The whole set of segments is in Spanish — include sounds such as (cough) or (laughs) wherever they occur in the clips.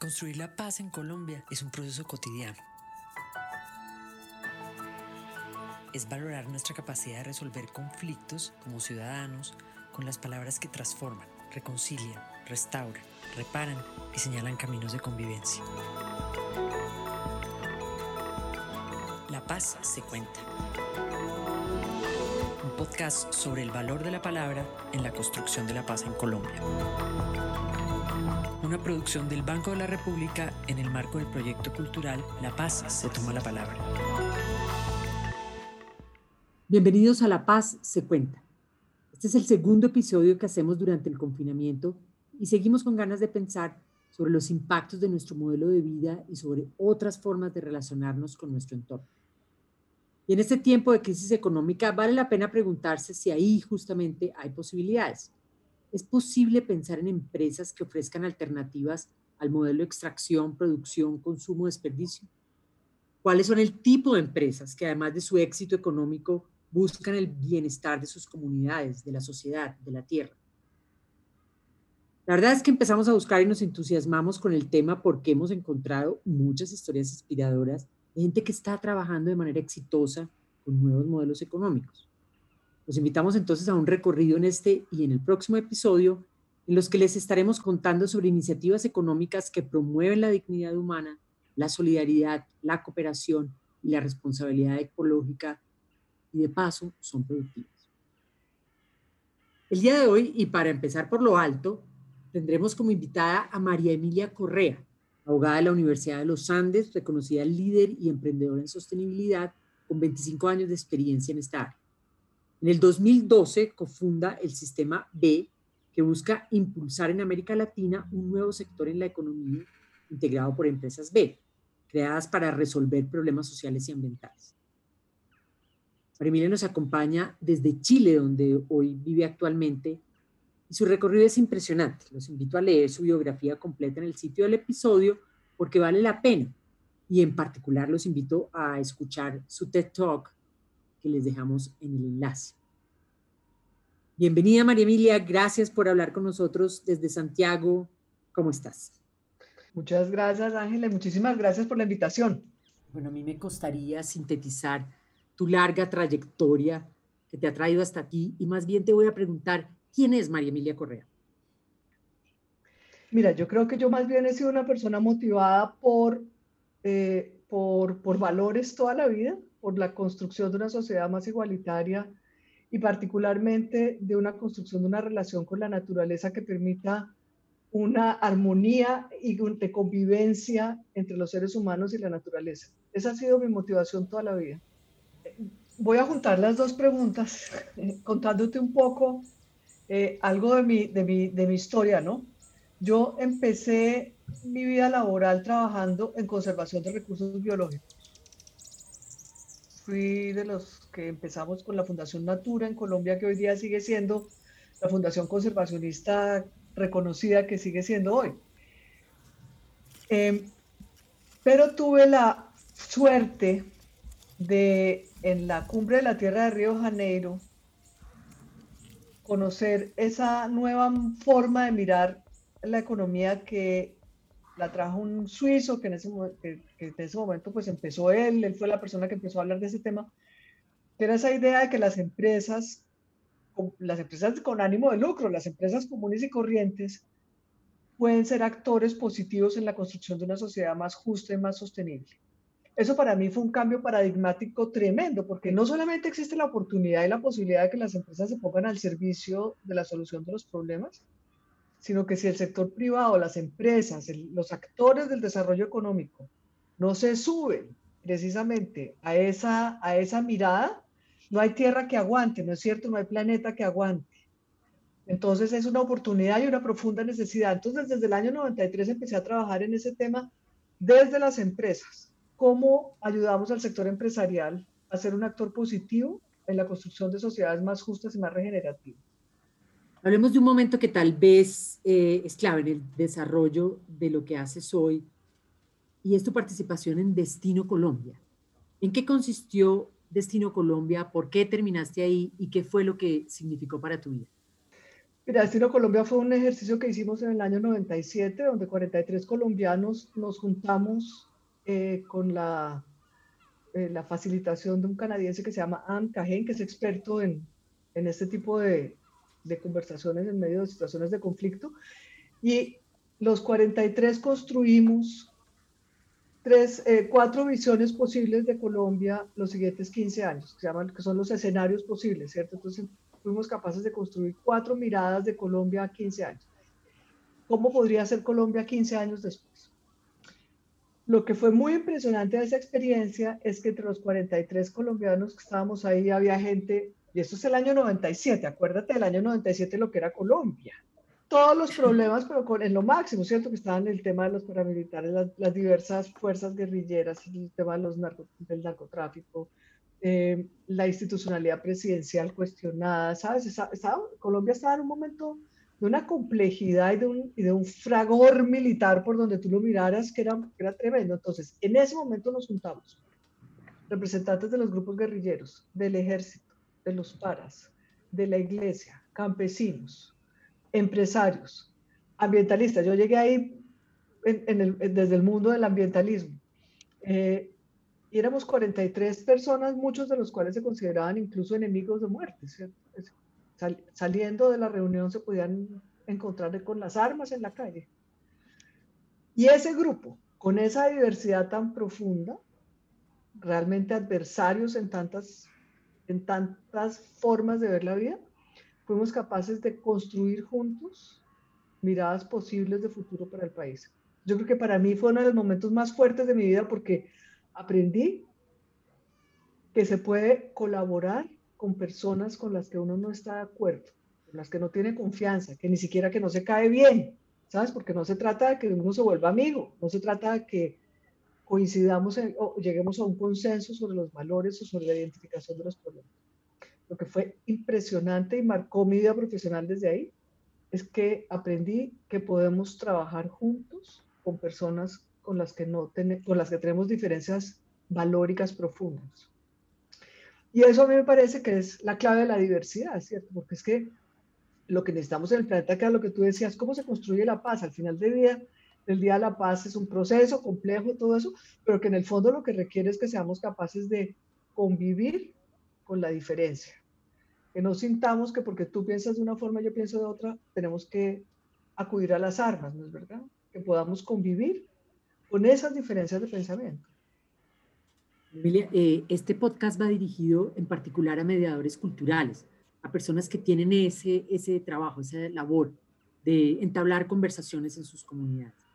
Construir la paz en Colombia es un proceso cotidiano. Es valorar nuestra capacidad de resolver conflictos como ciudadanos con las palabras que transforman, reconcilian, restauran, reparan y señalan caminos de convivencia. La paz se cuenta. Un podcast sobre el valor de la palabra en la construcción de la paz en Colombia una producción del Banco de la República en el marco del proyecto cultural La Paz se toma la palabra. Bienvenidos a La Paz se cuenta. Este es el segundo episodio que hacemos durante el confinamiento y seguimos con ganas de pensar sobre los impactos de nuestro modelo de vida y sobre otras formas de relacionarnos con nuestro entorno. Y en este tiempo de crisis económica vale la pena preguntarse si ahí justamente hay posibilidades ¿Es posible pensar en empresas que ofrezcan alternativas al modelo de extracción, producción, consumo, desperdicio? ¿Cuáles son el tipo de empresas que además de su éxito económico buscan el bienestar de sus comunidades, de la sociedad, de la tierra? La verdad es que empezamos a buscar y nos entusiasmamos con el tema porque hemos encontrado muchas historias inspiradoras gente que está trabajando de manera exitosa con nuevos modelos económicos. Los invitamos entonces a un recorrido en este y en el próximo episodio en los que les estaremos contando sobre iniciativas económicas que promueven la dignidad humana, la solidaridad, la cooperación y la responsabilidad ecológica y de paso son productivas. El día de hoy, y para empezar por lo alto, tendremos como invitada a María Emilia Correa, abogada de la Universidad de los Andes, reconocida líder y emprendedora en sostenibilidad, con 25 años de experiencia en esta área. En el 2012 cofunda el Sistema B, que busca impulsar en América Latina un nuevo sector en la economía integrado por empresas B, creadas para resolver problemas sociales y ambientales. María nos acompaña desde Chile, donde hoy vive actualmente, y su recorrido es impresionante. Los invito a leer su biografía completa en el sitio del episodio porque vale la pena. Y en particular los invito a escuchar su TED Talk que les dejamos en el enlace. Bienvenida María Emilia, gracias por hablar con nosotros desde Santiago. ¿Cómo estás? Muchas gracias Ángela, muchísimas gracias por la invitación. Bueno, a mí me costaría sintetizar tu larga trayectoria que te ha traído hasta aquí y más bien te voy a preguntar, ¿quién es María Emilia Correa? Mira, yo creo que yo más bien he sido una persona motivada por, eh, por, por valores toda la vida, por la construcción de una sociedad más igualitaria y particularmente de una construcción de una relación con la naturaleza que permita una armonía y de convivencia entre los seres humanos y la naturaleza. Esa ha sido mi motivación toda la vida. Voy a juntar las dos preguntas (laughs) contándote un poco eh, algo de mi, de, mi, de mi historia, ¿no? Yo empecé mi vida laboral trabajando en conservación de recursos biológicos fui de los que empezamos con la Fundación Natura en Colombia, que hoy día sigue siendo la fundación conservacionista reconocida que sigue siendo hoy. Em, pero tuve la suerte de, en la cumbre de la Tierra de Río Janeiro, conocer esa nueva forma de mirar la economía que la trajo un suizo que en, ese, que, en ese momento pues empezó él, él fue la persona que empezó a hablar de ese tema, era esa idea de que las empresas, las empresas con ánimo de lucro, las empresas comunes y corrientes, pueden ser actores positivos en la construcción de una sociedad más justa y más sostenible. Eso para mí fue un cambio paradigmático tremendo, porque no solamente existe la oportunidad y la posibilidad de que las empresas se pongan al servicio de la solución de los problemas, sino que si el sector privado, las empresas, los actores del desarrollo económico no se suben precisamente a esa, a esa mirada, no hay tierra que aguante, ¿no es cierto? No hay planeta que aguante. Entonces es una oportunidad y una profunda necesidad. Entonces desde el año 93 empecé a trabajar en ese tema desde las empresas. ¿Cómo ayudamos al sector empresarial a ser un actor positivo en la construcción de sociedades más justas y más regenerativas? Hablemos de un momento que tal vez eh, es clave en el desarrollo de lo que haces hoy y es tu participación en Destino Colombia. ¿En qué consistió Destino Colombia? ¿Por qué terminaste ahí? ¿Y qué fue lo que significó para tu vida? Mira, Destino Colombia fue un ejercicio que hicimos en el año 97, donde 43 colombianos nos juntamos eh, con la, eh, la facilitación de un canadiense que se llama Anne Cajen, que es experto en, en este tipo de, de conversaciones en medio de situaciones de conflicto. Y los 43 construimos tres, eh, cuatro visiones posibles de Colombia los siguientes 15 años, que, llaman, que son los escenarios posibles, ¿cierto? Entonces fuimos capaces de construir cuatro miradas de Colombia a 15 años. ¿Cómo podría ser Colombia 15 años después? Lo que fue muy impresionante de esa experiencia es que entre los 43 colombianos que estábamos ahí había gente, y esto es el año 97, acuérdate del año 97 lo que era Colombia, todos los problemas, pero con, en lo máximo, ¿cierto? Que estaban el tema de los paramilitares, las, diversas fuerzas guerrilleras, el tema de los del narcotráfico, eh, la institucionalidad presidencial cuestionada, ¿sabes? Colombia estaba en un momento de una complejidad y de, un, y de un fragor militar por donde tú lo miraras que era, que era tremendo. Entonces, en ese momento nos juntamos, representantes de los grupos guerrilleros, del ejército, de los paras, de la iglesia, campesinos, empresarios, ambientalistas. Yo llegué ahí desde el mundo del ambientalismo. Eh, y éramos 43 personas, muchos de los cuales se consideraban incluso enemigos de muerte. saliendo de la reunión se podían encontrar con las armas en la calle. Y ese grupo, con esa diversidad tan profunda, realmente adversarios en tantas, en tantas formas de ver la vida, fuimos capaces de construir juntos miradas posibles de futuro para el país. Yo creo que para mí fue uno de los momentos más fuertes de mi vida porque aprendí que se puede colaborar con personas con las que uno no está de acuerdo, con las que no tiene confianza, que ni siquiera que no se cae bien, ¿sabes? Porque no se trata de que uno se vuelva amigo, no se trata de que coincidamos o lleguemos a un consenso sobre los valores o sobre la identificación de los problemas lo que fue impresionante y marcó mi vida profesional desde ahí, es que aprendí que podemos trabajar juntos con personas con las que, no con las que tenemos diferencias valóricas profundas. Y eso a mí me parece que es la clave de la diversidad, ¿cierto? Porque es que lo que necesitamos en el planeta, es lo que tú decías, ¿cómo se construye la paz? Al final del día, el día de la paz es un proceso complejo, todo eso, pero que en el fondo lo que requiere es que seamos capaces de convivir con la diferencia que no sintamos que porque tú piensas de una forma, yo pienso de otra, tenemos que acudir a las armas, ¿no es verdad? Que podamos convivir con esas diferencias de pensamiento. Emilia, eh, este podcast va dirigido en particular a mediadores culturales, a personas que tienen ese, ese trabajo, esa labor de entablar conversaciones en sus comunidades.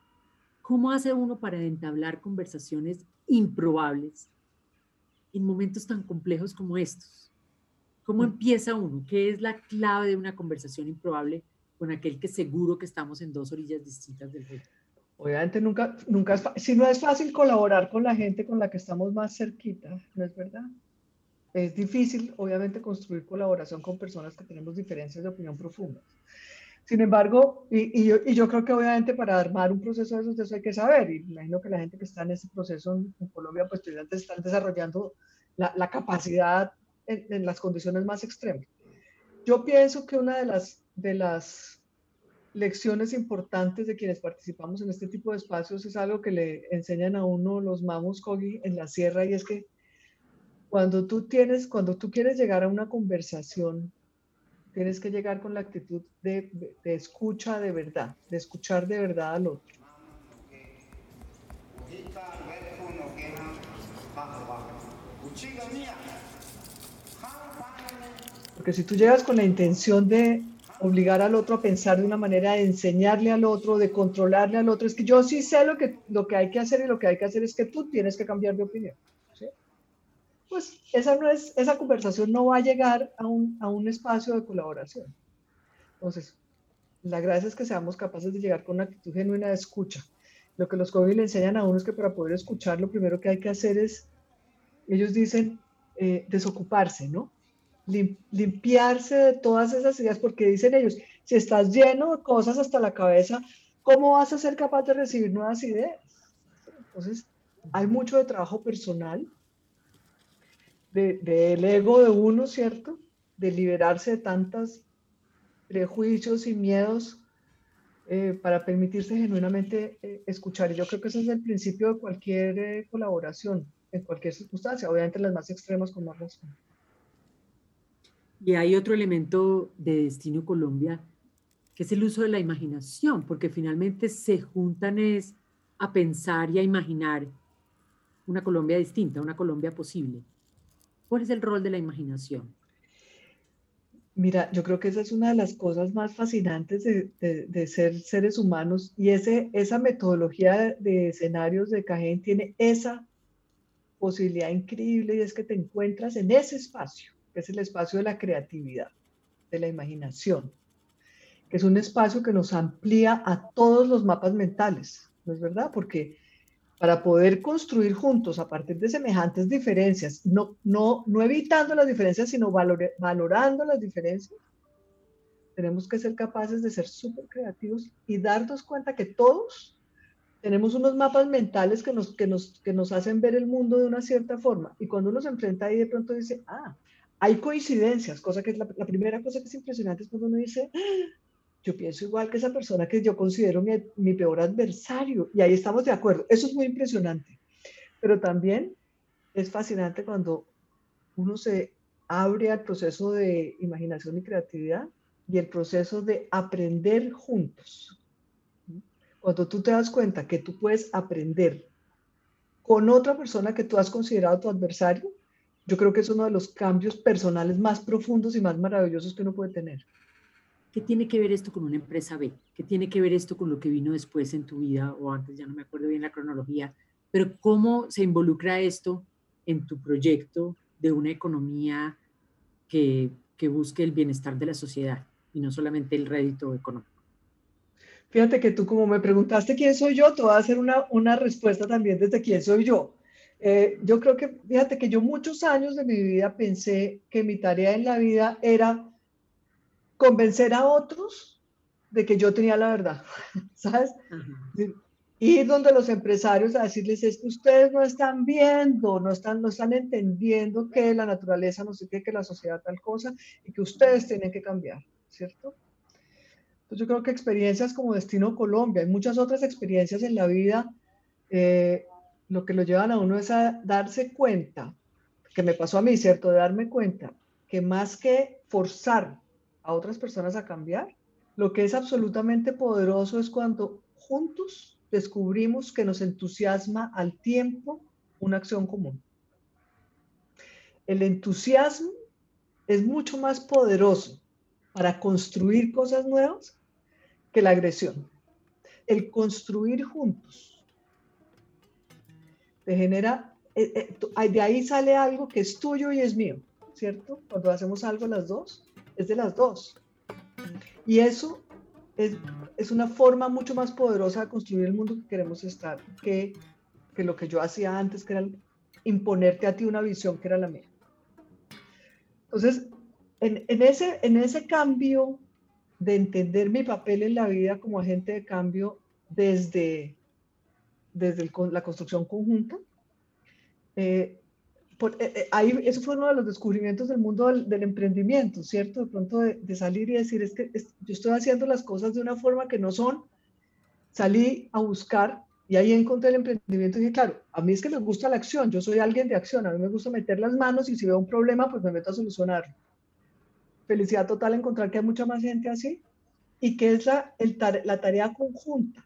¿Cómo hace uno para entablar conversaciones improbables en momentos tan complejos como estos? ¿Cómo mm. empieza uno? ¿Qué es la clave de una conversación improbable con aquel que seguro que estamos en dos orillas distintas del río? Obviamente nunca, nunca es si no es fácil colaborar con la gente con la que estamos más cerquita, ¿no es verdad? Es difícil, obviamente, construir colaboración con personas que tenemos diferencias de opinión profundas. Sin embargo, y, yo, creo que obviamente para armar un proceso de esos, de eso hay que saber, y imagino que la gente que está en ese proceso en, Colombia, pues están desarrollando la, capacidad en, las condiciones más extremas. Yo pienso que una de las, de las lecciones importantes de quienes participamos en este tipo de espacios es algo que le enseñan a uno los mamos Kogi en la sierra y es que cuando tú tienes, cuando tú quieres llegar a una conversación, tienes que llegar con la actitud de, escucha de verdad, de escuchar de verdad al otro. Porque si tú llegas con la intención de obligar al otro a pensar de una manera, de enseñarle al otro, de controlarle al otro, es que yo sí sé lo que, lo que hay que hacer y lo que hay que hacer es que tú tienes que cambiar de opinión. Pues esa, no es, esa conversación no va a llegar a un, a un espacio de colaboración. Entonces, la gracia es que seamos capaces de llegar con una actitud genuina de escucha. Lo que los COVID le enseñan a uno es que para poder escuchar, lo primero que hay que hacer es, ellos dicen, eh, desocuparse, ¿no? limpiarse de todas esas ideas, porque dicen ellos, si estás lleno de cosas hasta la cabeza, ¿cómo vas a ser capaz de recibir nuevas ideas? Entonces, hay mucho de trabajo personal, del ego de uno, ¿cierto? De liberarse de tantas, prejuicios y miedos eh, para permitirse genuinamente eh, escuchar. Y yo creo que ese es el principio de cualquier eh, colaboración, en cualquier circunstancia, obviamente las más extremas con más razón. Y hay otro elemento de Destino Colombia, que es el uso de la imaginación, porque finalmente se juntan es a pensar y a imaginar una Colombia distinta, una Colombia posible. ¿Cuál es el rol de la imaginación? Mira, yo creo que esa es una de las cosas más fascinantes de, ser seres humanos y ese, esa metodología de, escenarios de Cajén tiene esa posibilidad increíble y es que te encuentras en ese espacio, que es el espacio de la creatividad, de la imaginación, que es un espacio que nos amplía a todos los mapas mentales, ¿no es verdad? Porque para poder construir juntos a partir de semejantes diferencias, no, no, no evitando las diferencias, sino valorando las diferencias, tenemos que ser capaces de ser súper creativos y darnos cuenta que todos tenemos unos mapas mentales que nos, que, nos, que nos hacen ver el mundo de una cierta forma. Y cuando uno se enfrenta ahí, de pronto dice, ah, hay coincidencias, cosa que es la, la primera cosa que es impresionante es cuando uno dice, yo pienso igual que esa persona que yo considero mi, peor adversario. Y ahí estamos de acuerdo. Eso es muy impresionante. Pero también es fascinante cuando uno se abre al proceso de imaginación y creatividad y el proceso de aprender juntos. Cuando tú te das cuenta que tú puedes aprender con otra persona que tú has considerado tu adversario, yo creo que es uno de los cambios personales más profundos y más maravillosos que uno puede tener. ¿Qué tiene que ver esto con una empresa B? ¿Qué tiene que ver esto con lo que vino después en tu vida o antes? Ya no me acuerdo bien la cronología, pero ¿cómo se involucra esto en tu proyecto de una economía que, que busque el bienestar de la sociedad y no solamente el rédito económico? Fíjate que tú como me preguntaste quién soy yo, te voy a hacer una, una respuesta también desde quién soy yo. Eh, yo creo que, fíjate que yo muchos años de mi vida pensé que mi tarea en la vida era convencer a otros de que yo tenía la verdad, (laughs) ¿sabes? Ir donde los empresarios a decirles es que ustedes no están viendo, no están, no están entendiendo que la naturaleza no sé qué, que la sociedad tal cosa y que ustedes tienen que cambiar, ¿cierto? Entonces yo creo que experiencias como Destino Colombia y muchas otras experiencias en la vida, eh, lo que lo llevan a uno es a darse cuenta, que me pasó a mí, ¿cierto? De darme cuenta que más que forzar a otras personas a cambiar. Lo que es absolutamente poderoso es cuando juntos descubrimos que nos entusiasma al tiempo una acción común. El entusiasmo es mucho más poderoso para construir cosas nuevas que la agresión. El construir juntos te genera, eh, eh, de ahí sale algo que es tuyo y es mío, ¿cierto? Cuando hacemos algo las dos, es de las dos. Y eso es, es, una forma mucho más poderosa de construir el mundo que queremos estar que, que lo que yo hacía antes, que era imponerte a ti una visión que era la mía. Entonces, en, en, ese, en ese cambio de entender mi papel en la vida como agente de cambio desde, desde la construcción conjunta, eh, eh, eh, ahí, eso fue uno de los descubrimientos del mundo del, emprendimiento, ¿cierto? De pronto de, salir y decir, es que yo estoy haciendo las cosas de una forma que no son. Salí a buscar y ahí encontré el emprendimiento y dije, claro, a mí es que me gusta la acción, yo soy alguien de acción, a mí me gusta meter las manos y si veo un problema, pues me meto a solucionarlo. Felicidad total encontrar que hay mucha más gente así y que es la, la tarea conjunta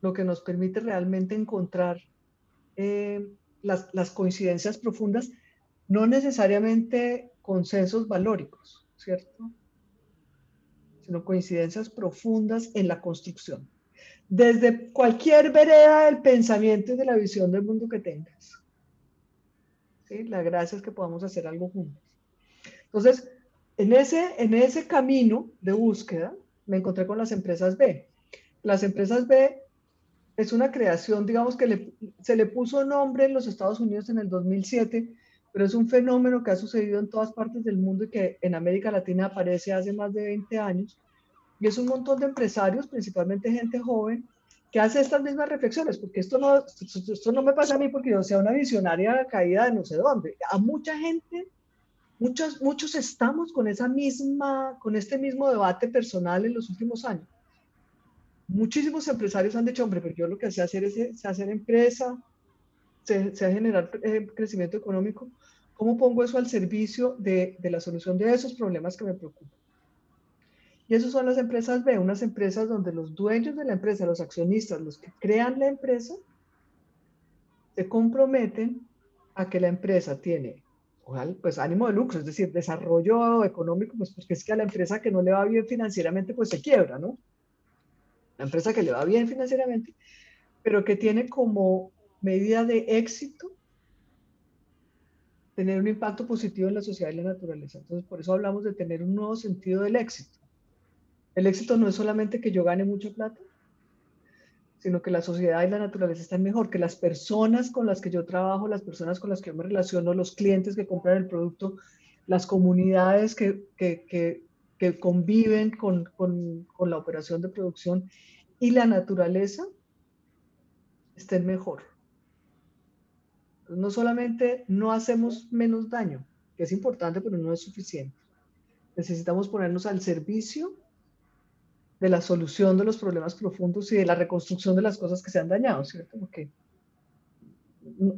lo que nos permite realmente encontrar eh, las, coincidencias profundas, no necesariamente consensos valóricos, ¿cierto? Sino coincidencias profundas en la construcción. Desde cualquier vereda del pensamiento y de la visión del mundo que tengas. ¿Sí? La gracia es que podamos hacer algo juntos. Entonces, en ese, en ese camino de búsqueda, me encontré con las empresas B. Las empresas B es una creación, digamos que se le puso nombre en los Estados Unidos en el 2007, pero es un fenómeno que ha sucedido en todas partes del mundo y que en América Latina aparece hace más de 20 años. Y es un montón de empresarios, principalmente gente joven, que hace estas mismas reflexiones, porque esto no, esto no me pasa a mí porque yo sea una visionaria caída de no sé dónde. A mucha gente muchos, muchos estamos con, esa misma, con este mismo debate personal en los últimos años. Muchísimos empresarios han dicho, hombre, pero yo lo que sé hacer es hacer empresa, sé, generar eh, crecimiento económico, ¿cómo pongo eso al servicio de, de la solución de esos problemas que me preocupan? Y esas son las empresas B, unas empresas donde los dueños de la empresa, los accionistas, los que crean la empresa, se comprometen a que la empresa tiene pues ánimo de lucro, es decir, desarrollo económico, pues porque es que a la empresa que no le va bien financieramente, pues se quiebra, ¿no? La empresa que le va bien financieramente, pero que tiene como medida de éxito tener un impacto positivo en la sociedad y la naturaleza. Entonces, por eso hablamos de tener un nuevo sentido del éxito. El éxito no es solamente que yo gane mucha plata, sino que la sociedad y la naturaleza están mejor, que las personas con las que yo trabajo, las personas con las que yo me relaciono, los clientes que compran el producto, las comunidades que, que, conviven con, con, con, la operación de producción y la naturaleza estén mejor. No solamente no hacemos menos daño, que es importante, pero no es suficiente. Necesitamos ponernos al servicio de la solución de los problemas profundos y de la reconstrucción de las cosas que se han dañado, ¿cierto? Porque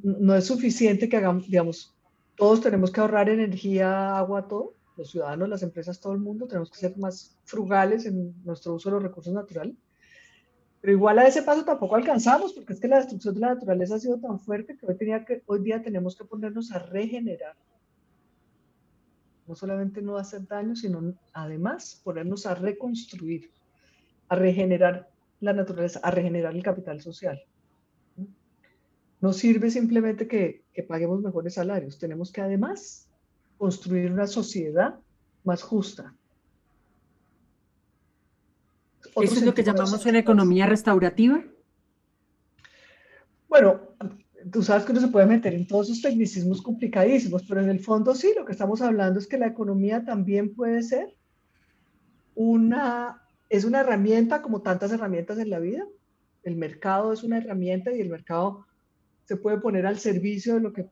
no es suficiente que hagamos, digamos, todos tenemos que ahorrar energía, agua, todo, los ciudadanos, las empresas, todo el mundo, tenemos que ser más frugales en nuestro uso de los recursos naturales. Pero igual a ese paso tampoco alcanzamos, porque es que la destrucción de la naturaleza ha sido tan fuerte que hoy, tenía que, hoy día tenemos que ponernos a regenerar. No solamente no hacer daño, sino además ponernos a reconstruir a regenerar la naturaleza, a regenerar el capital social. No sirve simplemente que, paguemos mejores salarios, tenemos que además construir una sociedad más justa. ¿Eso es lo que llamamos una economía restaurativa? Bueno, tú sabes que no se puede meter en todos esos tecnicismos complicadísimos, pero en el fondo sí, lo que estamos hablando es que la economía también puede ser una es una herramienta como tantas herramientas en la vida. El mercado es una herramienta y el mercado se puede poner al servicio de lo que,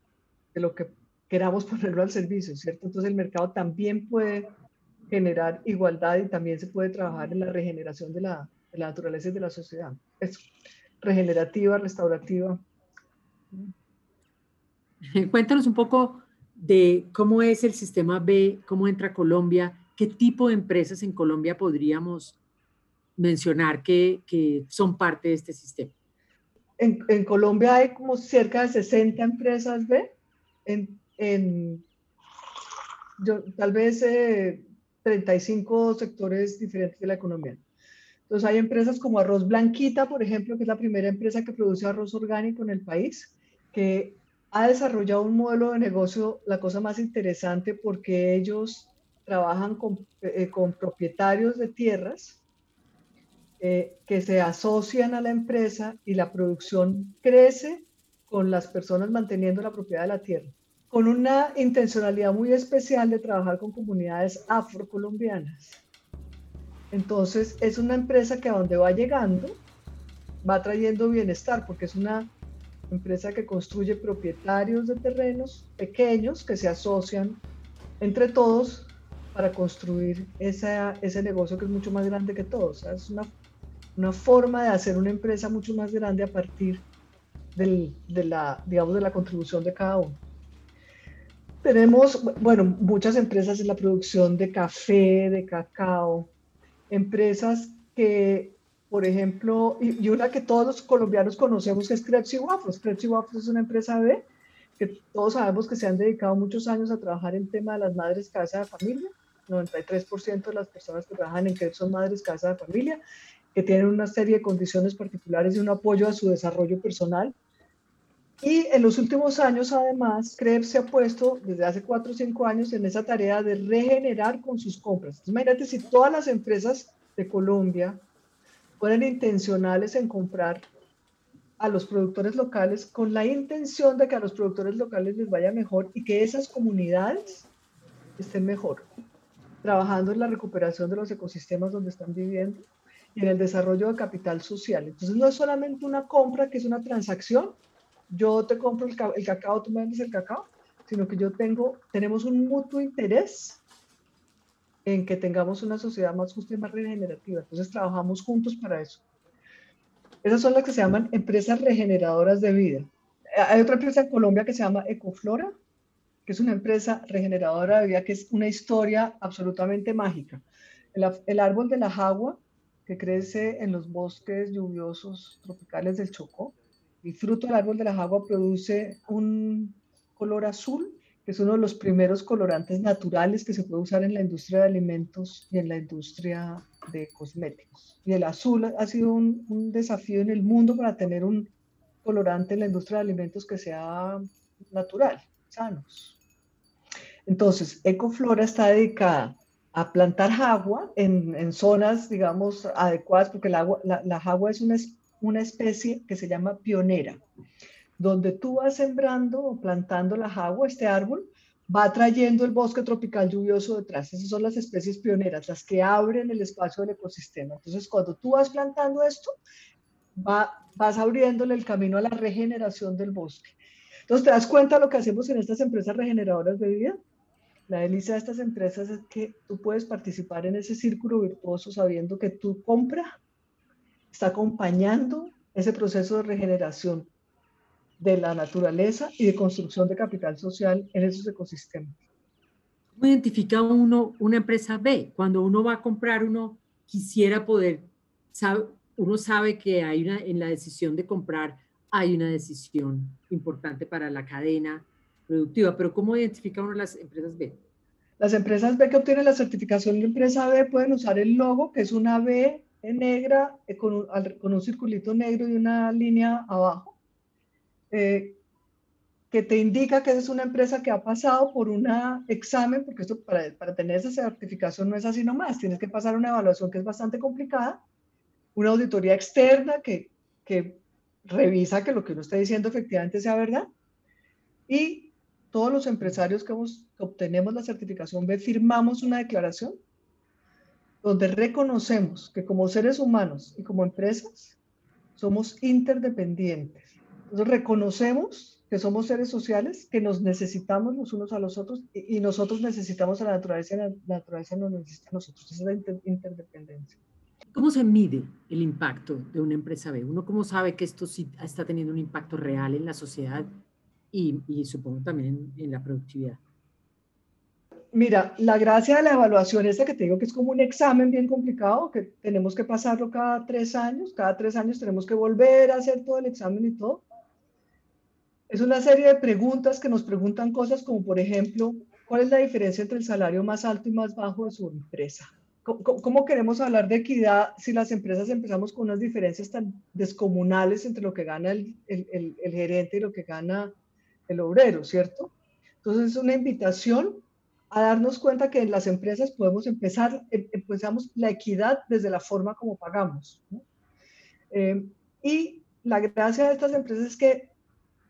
de lo que queramos (laughs) ponerlo al servicio, ¿cierto? Entonces el mercado también puede generar igualdad y también se puede trabajar en la regeneración de la, de la naturaleza y de la sociedad. Es regenerativa, restaurativa. (laughs) Cuéntanos un poco de cómo es el sistema B, cómo entra Colombia, qué tipo de empresas en Colombia podríamos mencionar que, que son parte de este sistema. En, en, Colombia hay como cerca de 60 empresas B, en, en yo, tal vez 35 eh, sectores diferentes de la economía. Entonces hay empresas como Arroz Blanquita, por ejemplo, que es la primera empresa que produce arroz orgánico en el país, que ha desarrollado un modelo de negocio, la cosa más interesante, porque ellos trabajan con, eh, con propietarios de tierras eh, que se asocian a la empresa y la producción crece con las personas manteniendo la propiedad de la tierra, con una intencionalidad muy especial de trabajar con comunidades afrocolombianas. Entonces es una empresa que a donde va llegando va trayendo bienestar porque es una empresa que construye propietarios de terrenos pequeños que se asocian entre todos para construir ese negocio que es mucho más grande que todos. es una una forma de hacer una empresa mucho más grande a partir del, de, la, digamos, de la contribución de cada uno. Tenemos, bueno, muchas empresas en la producción de café, de cacao, empresas que, por ejemplo, y, una que todos los colombianos conocemos que es Crepes Waffles. Crepes Waffles es una empresa B que todos sabemos que se han dedicado muchos años a trabajar en tema de las madres casa de familia. 93% de las personas que trabajan en Crepes son madres casa de familia que tienen una serie de condiciones particulares y un apoyo a su desarrollo personal. Y en los últimos años, además, Krebs se ha puesto desde hace cuatro o cinco años en esa tarea de regenerar con sus compras. Imagínate si todas las empresas de Colombia fueran intencionales en comprar a los productores locales con la intención de que a los productores locales les vaya mejor y que esas comunidades estén mejor, trabajando en la recuperación de los ecosistemas donde están viviendo y en el desarrollo de capital social. Entonces no es solamente una compra, que es una transacción. Yo te compro el, cacao, tú me vendes el cacao, sino que yo tengo, tenemos un mutuo interés en que tengamos una sociedad más justa y más regenerativa. Entonces trabajamos juntos para eso. Esas son las que se llaman empresas regeneradoras de vida. Hay otra empresa en Colombia que se llama Ecoflora, que es una empresa regeneradora de vida, que es una historia absolutamente mágica. El, árbol de la jagua, que crece en los bosques lluviosos tropicales del Chocó, el fruto del árbol de la jagua produce un color azul, que es uno de los primeros colorantes naturales que se puede usar en la industria de alimentos y en la industria de cosméticos. Y el azul ha sido un, desafío en el mundo para tener un colorante en la industria de alimentos que sea natural, sanos. Entonces, Ecoflora está dedicada a plantar agua en, zonas, digamos, adecuadas, porque la, agua, la, agua es una, una especie que se llama pionera, donde tú vas sembrando o plantando la agua, este árbol, va trayendo el bosque tropical lluvioso detrás. Esas son las especies pioneras, las que abren el espacio del ecosistema. Entonces, cuando tú vas plantando esto, va, vas abriéndole el camino a la regeneración del bosque. Entonces, ¿te das cuenta lo que hacemos en estas empresas regeneradoras de vida? La delicia de estas empresas es que tú puedes participar en ese círculo virtuoso sabiendo que tu compra está acompañando ese proceso de regeneración de la naturaleza y de construcción de capital social en esos ecosistemas. ¿Cómo identifica uno una empresa B? Cuando uno va a comprar, uno quisiera poder, sabe, uno sabe que hay una, en la decisión de comprar, hay una decisión importante para la cadena, productiva, pero ¿cómo identifica uno las empresas B? Las empresas B que obtienen la certificación de empresa B pueden usar el logo, que es una B negra eh, con un, con un circulito negro y una línea abajo, eh, que te indica que es una empresa que ha pasado por un examen, porque esto para, para tener esa certificación no es así nomás, tienes que pasar una evaluación que es bastante complicada, una auditoría externa que, que revisa que lo que uno está diciendo efectivamente sea verdad, y todos los empresarios que, obtenemos la certificación B firmamos una declaración donde reconocemos que como seres humanos y como empresas somos interdependientes. Entonces reconocemos que somos seres sociales, que nos necesitamos los unos a los otros y, nosotros necesitamos a la naturaleza y la naturaleza nos necesita a nosotros. Esa es la interdependencia. ¿Cómo se mide el impacto de una empresa B? ¿Uno cómo sabe que esto sí está teniendo un impacto real en la sociedad y, supongo también en, la productividad. Mira, la gracia de la evaluación esta que te digo que es como un examen bien complicado, que tenemos que pasarlo cada tres años, cada tres años tenemos que volver a hacer todo el examen y todo. Es una serie de preguntas que nos preguntan cosas como, por ejemplo, ¿cuál es la diferencia entre el salario más alto y más bajo de su empresa? ¿Cómo, queremos hablar de equidad si las empresas empezamos con unas diferencias tan descomunales entre lo que gana el, el, el gerente y lo que gana el obrero, ¿cierto? Entonces es una invitación a darnos cuenta que en las empresas podemos empezar, em, empezamos la equidad desde la forma como pagamos. Eh, y la gracia de estas empresas es que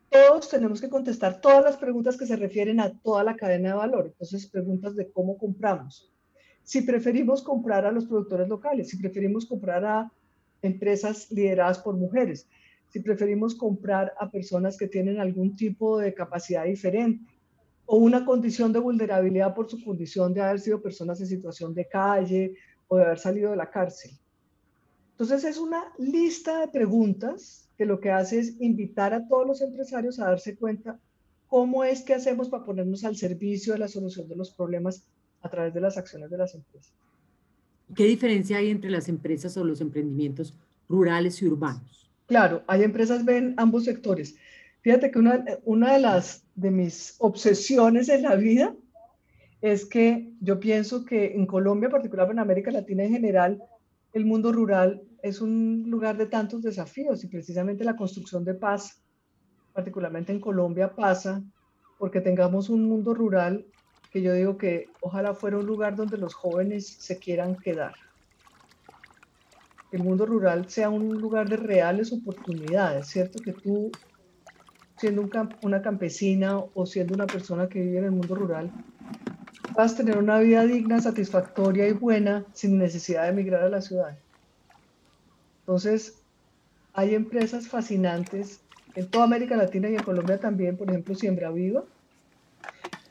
todos tenemos que contestar todas las preguntas que se refieren a toda la cadena de valor. Entonces, preguntas de cómo compramos. Si preferimos comprar a los productores locales, si preferimos comprar a empresas lideradas por mujeres, si preferimos comprar a personas que tienen algún tipo de capacidad diferente o una condición de vulnerabilidad por su condición de haber sido personas en situación de calle o de haber salido de la cárcel. Entonces es una lista de preguntas que lo que hace es invitar a todos los empresarios a darse cuenta cómo es que hacemos para ponernos al servicio de la solución de los problemas a través de las acciones de las empresas. ¿Qué diferencia hay entre las empresas o los emprendimientos rurales y urbanos? Claro, hay empresas ven ambos sectores. Fíjate que una, una de las de mis obsesiones en la vida es que yo pienso que en Colombia, particularmente en América Latina en general, el mundo rural es un lugar de tantos desafíos y precisamente la construcción de paz, particularmente en Colombia, pasa porque tengamos un mundo rural que yo digo que ojalá fuera un lugar donde los jóvenes se quieran quedar el mundo rural sea un lugar de reales oportunidades, ¿cierto? Que tú, siendo una campesina o siendo una persona que vive en el mundo rural, a tener una vida digna, satisfactoria y buena sin necesidad de emigrar a la ciudad. Entonces, hay empresas fascinantes en toda América Latina y en Colombia también, por ejemplo, Siembra Viva,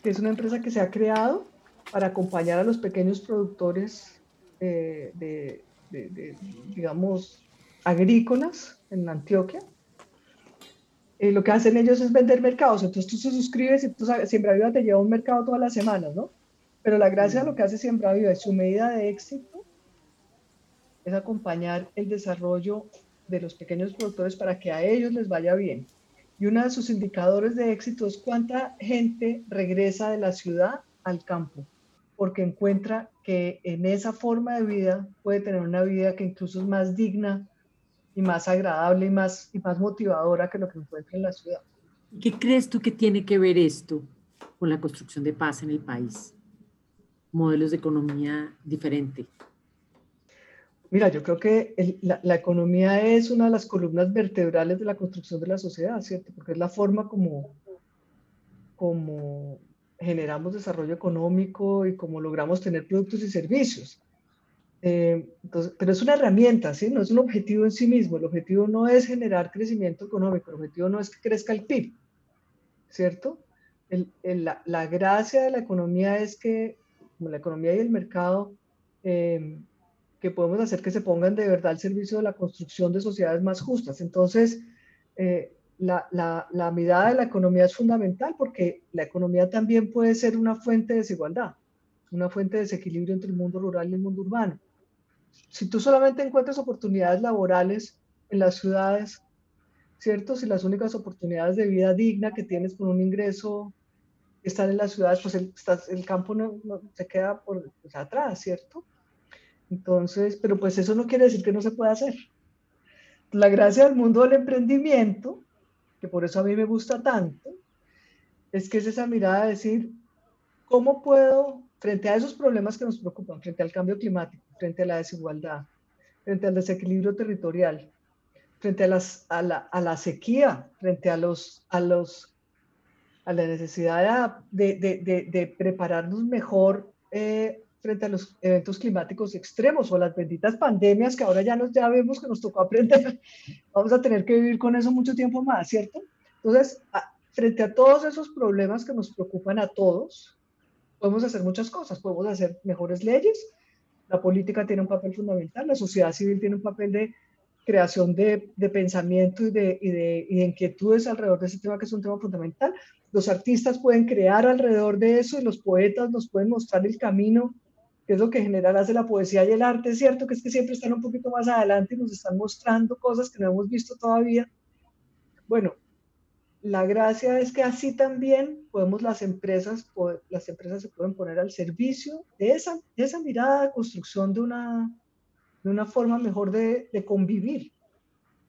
que es una empresa que se ha creado para acompañar a los pequeños productores eh, de, digamos, agrícolas en Antioquia. Eh, lo que hacen ellos es vender mercados. Entonces tú te suscribes y tú sabes, Siembra Viva te lleva un mercado todas las semanas, ¿no? Pero la gracia de lo que hace Siembra Viva es su medida de éxito es acompañar el desarrollo de los pequeños productores para que a ellos les vaya bien. Y uno de sus indicadores de éxito es cuánta gente regresa de la ciudad al campo, porque encuentra que en esa forma de vida puede tener una vida que incluso es más digna y más agradable y más, y más motivadora que lo que encuentra en la ciudad. ¿Qué crees tú que tiene que ver esto con la construcción de paz en el país? Modelos de economía diferente. Mira, yo creo que la, economía es una de las columnas vertebrales de la construcción de la sociedad, ¿cierto? Porque es la forma como, como generamos desarrollo económico y como logramos tener productos y servicios. Eh, pero es una herramienta, ¿sí? No es un objetivo en sí mismo. El objetivo no es generar crecimiento económico, el objetivo no es que crezca el PIB, ¿cierto? la, la, gracia de la economía es que, como la economía y el mercado, eh, que podemos hacer que se pongan de verdad al servicio de la construcción de sociedades más justas. Entonces, eh, la, la, la, mirada de la economía es fundamental porque la economía también puede ser una fuente de desigualdad, una fuente de desequilibrio entre el mundo rural y el mundo urbano. Si tú solamente encuentras oportunidades laborales en las ciudades, ¿cierto? Si las únicas oportunidades de vida digna que tienes con un ingreso están en las ciudades, pues el, campo no, se queda por pues, atrás, ¿cierto? Entonces, pero pues eso no quiere decir que no se pueda hacer. La gracia del mundo del emprendimiento, que por eso a mí me gusta tanto, es que es esa mirada de decir, ¿cómo puedo, frente a esos problemas que nos preocupan, frente al cambio climático, frente a la desigualdad, frente al desequilibrio territorial, frente a, las, a, la, a la sequía, frente a, los, a, los, a la necesidad de, de, de, de prepararnos mejor eh, frente a los eventos climáticos extremos o las benditas pandemias que ahora ya, nos, ya vemos que nos tocó aprender. (laughs) Vamos a tener que vivir con eso mucho tiempo más, ¿cierto? Entonces, frente a todos esos problemas que nos preocupan a todos, podemos hacer muchas cosas. Podemos hacer mejores leyes, la política tiene un papel fundamental, la sociedad civil tiene un papel de creación de, pensamiento y de, inquietudes alrededor de ese tema que es un tema fundamental. Los artistas pueden crear alrededor de eso y los poetas nos pueden mostrar el camino que es lo que en general hace la poesía y el arte, cierto que es que siempre están un poquito más adelante y nos están mostrando cosas que no hemos visto todavía. Bueno, la gracia es que así también podemos las empresas, las empresas se pueden poner al servicio de esa, esa mirada de construcción de una, de una forma mejor de, de convivir.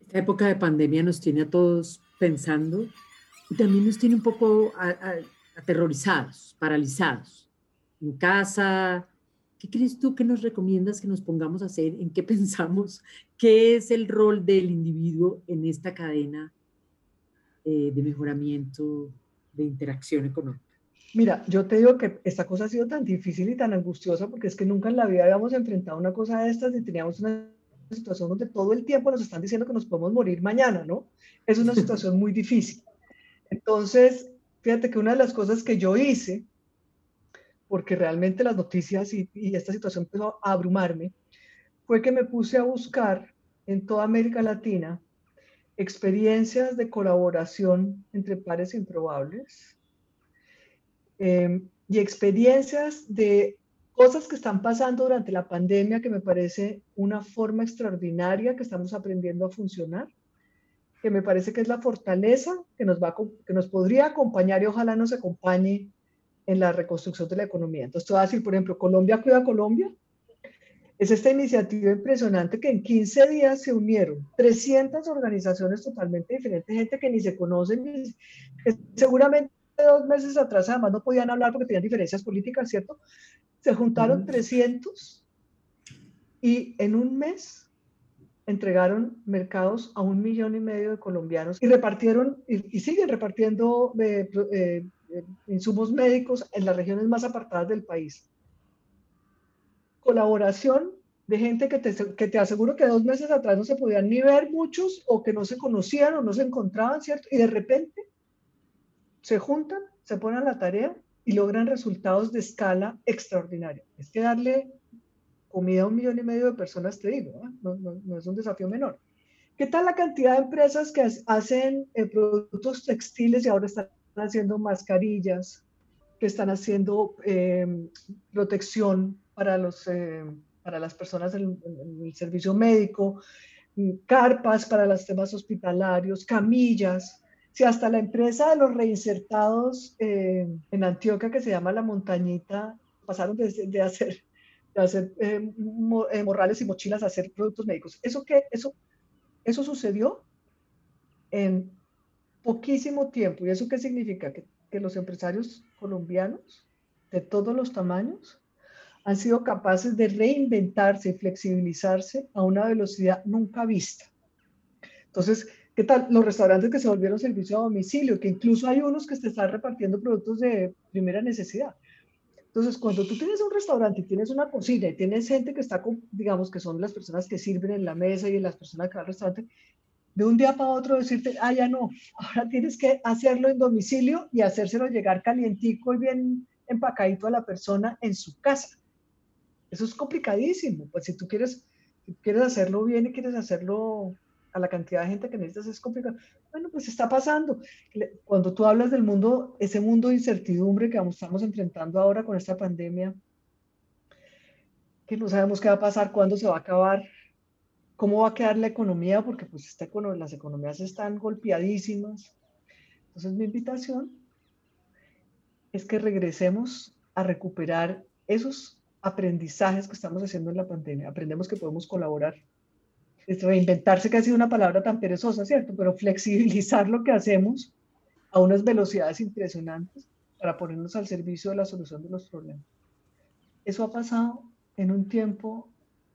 Esta época de pandemia nos tiene a todos pensando y también nos tiene un poco aterrorizados, paralizados, en casa, ¿Qué crees tú que nos recomiendas que nos pongamos a hacer? ¿En qué (laughs) pensamos? ¿Qué es el rol del individuo en esta cadena eh, de mejoramiento de interacción económica? Mira, yo te digo que esta cosa ha sido tan difícil y tan angustiosa porque es que nunca en la vida habíamos enfrentado una cosa de estas y teníamos una situación donde todo el tiempo nos están diciendo que nos podemos morir mañana, ¿no? Es una (laughs) situación muy difícil. Entonces, fíjate que una de las cosas que yo hice porque realmente las noticias y, esta situación empezó a abrumarme, fue que me puse a buscar en toda América Latina experiencias de colaboración entre pares improbables em, y experiencias de cosas que están pasando durante la pandemia que me parece una forma extraordinaria que estamos aprendiendo a funcionar, que me parece que es la fortaleza que nos, va, que nos podría acompañar y ojalá nos acompañe en la reconstrucción de la economía. Entonces, te voy a decir, por ejemplo, Colombia Cuida Colombia. Es esta iniciativa impresionante que en 15 días se unieron 300 organizaciones totalmente diferentes, gente que ni se conocen, que seguramente dos meses atrás además no podían hablar porque tenían diferencias políticas, ¿cierto? Se juntaron 300 y en un mes entregaron mercados a un millón y medio de colombianos y repartieron y, siguen repartiendo eh, eh, insumos médicos en las regiones más apartadas del país. Colaboración de gente que te, que te aseguro que dos meses atrás no se podían ni ver muchos o que no se conocían o no se encontraban, ¿cierto? Y de repente se juntan, se ponen a la tarea y logran resultados de escala extraordinaria. Es que darle comida a un millón y medio de personas, te digo, ¿eh? no, no, es un desafío menor. ¿Qué tal la cantidad de empresas que hacen eh, productos textiles y ahora están haciendo mascarillas, que están haciendo em, protección para, los, em, para las personas en, el servicio médico, mm, carpas para los temas hospitalarios, camillas? Si hasta la empresa de los reinsertados em, en Antioquia, que se llama La Montañita, pasaron de hacer hacer eh, eh, morrales y mochilas, hacer productos médicos. ¿Eso qué? Eso, eso sucedió en poquísimo tiempo. ¿Y eso qué significa? Que, que los empresarios colombianos de todos los tamaños han sido capaces de reinventarse y flexibilizarse a una velocidad nunca vista. Entonces, ¿qué tal los restaurantes que se volvieron servicio a domicilio? Que incluso hay unos que te están repartiendo productos de primera necesidad. Entonces, cuando tú tienes un restaurante y tienes una cocina y tienes gente que está, digamos, que son las personas que sirven en la mesa y las personas que van al restaurante, de un día para otro decirte, ah, ya no, ahora tienes que hacerlo en domicilio y hacérselo llegar calientico y bien empacadito a la persona en su casa. Eso es complicadísimo. Pues si tú quieres, quieres hacerlo bien y quieres hacerlo a la cantidad de gente que necesitas es complicado. Bueno, pues está pasando. Cuando tú hablas del mundo, ese mundo de incertidumbre que estamos enfrentando ahora con esta pandemia, que no sabemos qué va a pasar, cuándo se va a acabar, cómo va a quedar la economía, porque pues las economías están golpeadísimas. Entonces mi invitación es que regresemos a recuperar esos aprendizajes que estamos haciendo en la pandemia. Aprendemos que podemos colaborar reinventarse que ha sido una palabra tan perezosa, ¿cierto? Pero flexibilizar lo que hacemos a unas velocidades impresionantes para ponernos al servicio de la solución de los problemas. Eso ha pasado en un tiempo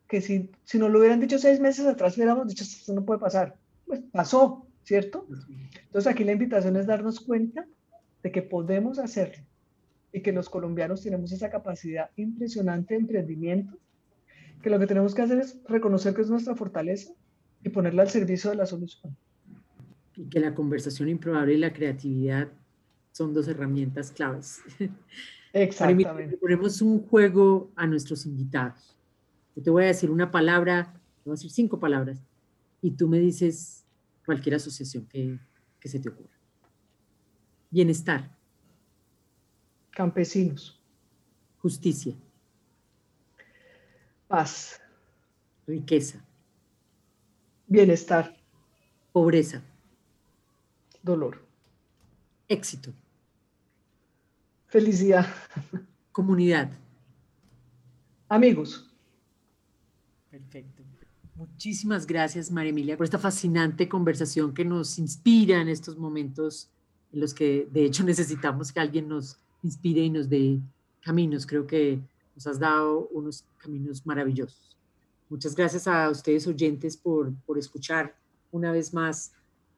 que si, si nos lo hubieran dicho seis meses atrás, hubiéramos dicho, esto no puede pasar. Pues pasó, ¿cierto? Entonces aquí la invitación es darnos cuenta de que podemos hacerlo y que los colombianos tenemos esa capacidad impresionante de emprendimiento que lo que tenemos que hacer es reconocer que es nuestra fortaleza y ponerla al servicio de la solución. Y que la conversación improbable y la creatividad son dos herramientas claves. (laughs) Exactamente. ponemos un juego a nuestros invitados. Yo te voy a decir una palabra, te voy a decir cinco palabras, y tú me dices cualquier asociación que, que se te ocurra. Bienestar. Campesinos. Justicia. Paz. Riqueza. Bienestar. Pobreza. Dolor. Éxito. Felicidad. Comunidad. Amigos. Perfecto. Muchísimas gracias, María Emilia, por esta fascinante conversación que nos inspira en estos momentos en los que de hecho (laughs) necesitamos que alguien nos inspire y nos dé caminos. Creo que nos has dado unos caminos maravillosos. Muchas gracias a ustedes oyentes por, por escuchar una vez más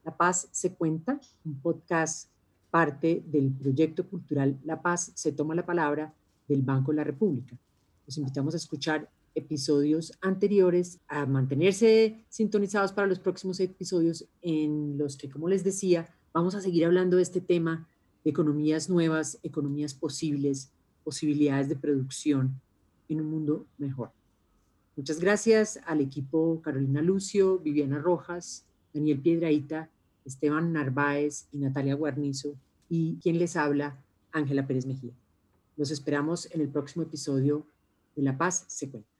La Paz se cuenta, un podcast parte del proyecto cultural La Paz se toma la palabra del Banco de la República. Los invitamos a escuchar episodios anteriores, a mantenerse sintonizados para los próximos episodios en los que, como les decía, vamos a seguir hablando de este tema economías nuevas, economías posibles, posibilidades de producción en un mundo mejor. Muchas gracias al equipo Carolina Lucio, Viviana Rojas, Daniel Piedraíta, Esteban Narváez y Natalia Guarnizo y quien les habla, Ángela Pérez Mejía. Los esperamos en el próximo episodio de La Paz se cuenta.